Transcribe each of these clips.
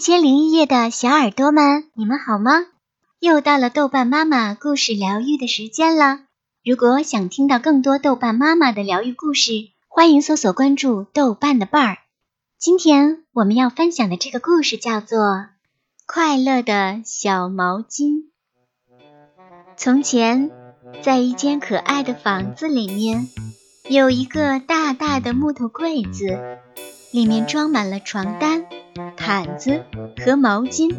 千零一夜的小耳朵们，你们好吗？又到了豆瓣妈妈故事疗愈的时间了。如果想听到更多豆瓣妈妈的疗愈故事，欢迎搜索关注豆瓣的伴儿。今天我们要分享的这个故事叫做《快乐的小毛巾》。从前，在一间可爱的房子里面，有一个大大的木头柜子，里面装满了床单。毯子和毛巾，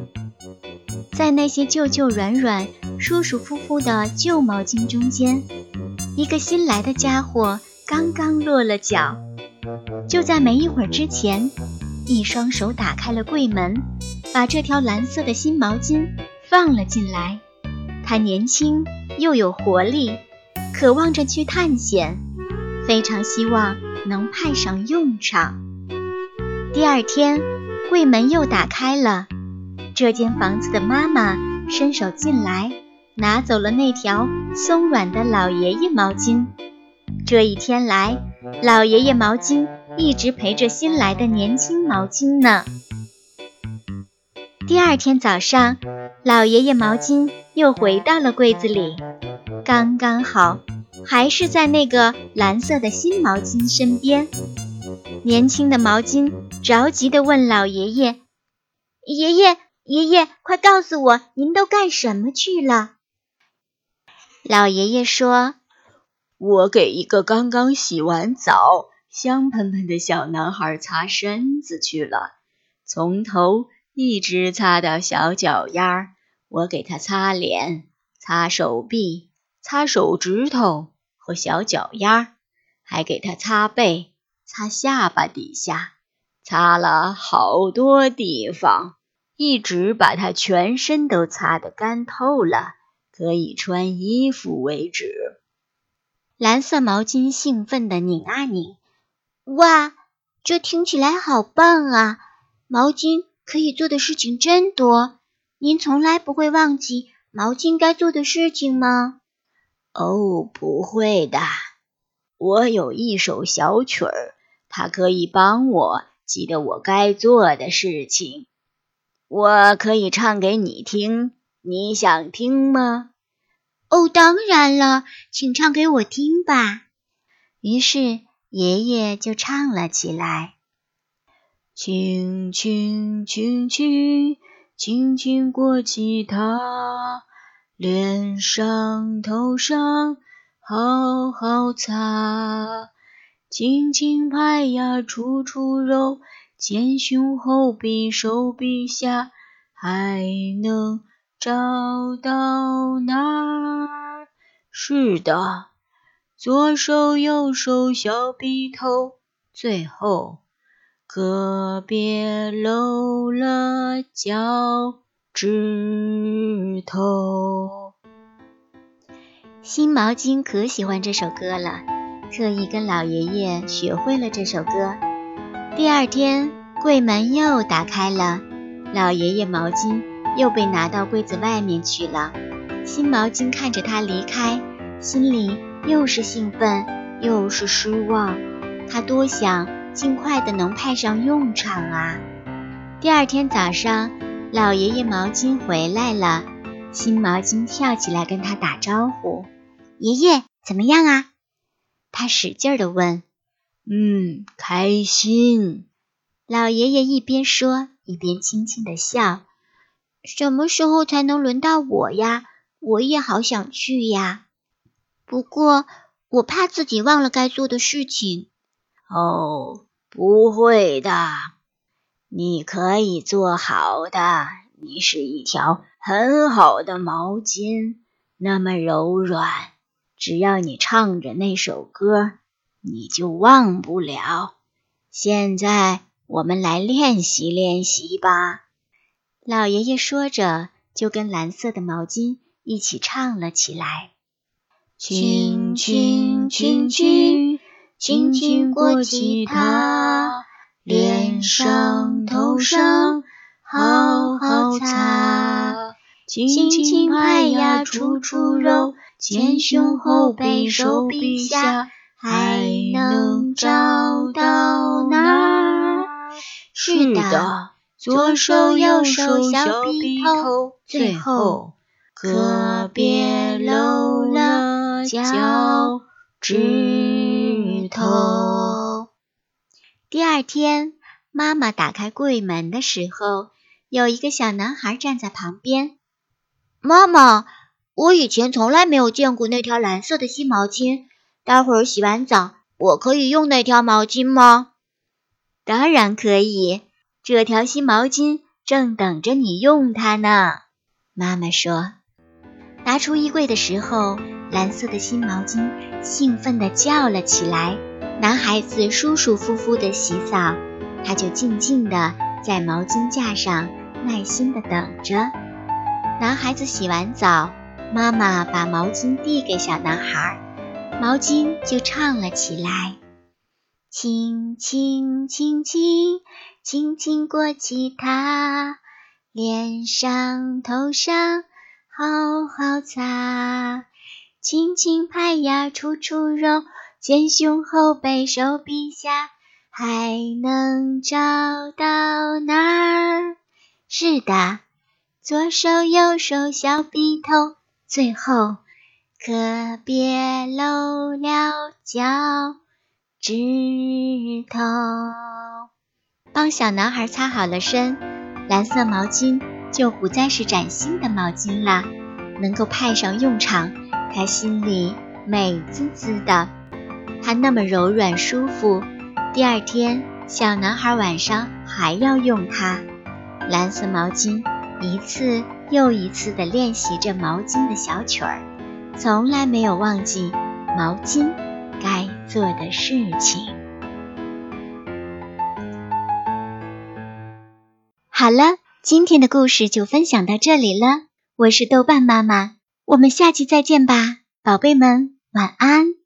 在那些旧旧软软、舒舒服服的旧毛巾中间，一个新来的家伙刚刚落了脚。就在没一会儿之前，一双手打开了柜门，把这条蓝色的新毛巾放了进来。它年轻又有活力，渴望着去探险，非常希望能派上用场。第二天。柜门又打开了，这间房子的妈妈伸手进来，拿走了那条松软的老爷爷毛巾。这一天来，老爷爷毛巾一直陪着新来的年轻毛巾呢。第二天早上，老爷爷毛巾又回到了柜子里，刚刚好，还是在那个蓝色的新毛巾身边。年轻的毛巾着急地问老爷爷：“爷爷，爷爷，快告诉我，您都干什么去了？”老爷爷说：“我给一个刚刚洗完澡、香喷喷的小男孩擦身子去了，从头一直擦到小脚丫。我给他擦脸、擦手臂、擦手指头和小脚丫，还给他擦背。”擦下巴底下，擦了好多地方，一直把它全身都擦得干透了，可以穿衣服为止。蓝色毛巾兴奋地拧啊拧，哇，这听起来好棒啊！毛巾可以做的事情真多。您从来不会忘记毛巾该做的事情吗？哦，不会的，我有一首小曲儿。它可以帮我记得我该做的事情，我可以唱给你听，你想听吗？哦，当然了，请唱给我听吧。于是爷爷就唱了起来：轻轻轻轻轻轻过吉他，脸上头上好好擦。轻轻拍呀，处处揉，前胸后臂手臂下，还能找到哪儿？是的，左手右手小臂头，最后可别漏了脚趾头。新毛巾可喜欢这首歌了。特意跟老爷爷学会了这首歌。第二天，柜门又打开了，老爷爷毛巾又被拿到柜子外面去了。新毛巾看着他离开，心里又是兴奋又是失望。他多想尽快的能派上用场啊！第二天早上，老爷爷毛巾回来了，新毛巾跳起来跟他打招呼：“爷爷怎么样啊？”他使劲地问：“嗯，开心。”老爷爷一边说，一边轻轻地笑。“什么时候才能轮到我呀？我也好想去呀。不过我怕自己忘了该做的事情。”“哦，不会的，你可以做好的。你是一条很好的毛巾，那么柔软。”只要你唱着那首歌，你就忘不了。现在我们来练习练习吧。老爷爷说着，就跟蓝色的毛巾一起唱了起来：轻轻轻轻轻轻过吉他，脸上头上好好擦，轻轻拍呀，处处揉。前胸后背手臂下，还能找到哪儿？是的，左手右手小笔头，最后可别漏了脚趾头。第二天，妈妈打开柜门的时候，有一个小男孩站在旁边。妈妈，我以前从来没有见过那条蓝色的新毛巾，待会儿洗完澡，我可以用那条毛巾吗？当然可以，这条新毛巾正等着你用它呢。妈妈说。拿出衣柜的时候，蓝色的新毛巾兴奋地叫了起来。男孩子舒舒服服地洗澡，他就静静地在毛巾架上耐心地等着。男孩子洗完澡，妈妈把毛巾递给小男孩，毛巾就唱了起来：“轻轻轻轻，轻轻过起它，脸上头上好好擦，轻轻拍呀处处揉。”前胸后背手臂下，还能找到哪儿？是的，左手右手小笔头，最后可别漏了脚趾头。帮小男孩擦好了身，蓝色毛巾就不再是崭新的毛巾了，能够派上用场，他心里美滋滋的。它那么柔软舒服，第二天小男孩晚上还要用它。蓝色毛巾一次又一次地练习着毛巾的小曲儿，从来没有忘记毛巾该做的事情。好了，今天的故事就分享到这里了。我是豆瓣妈妈，我们下期再见吧，宝贝们，晚安。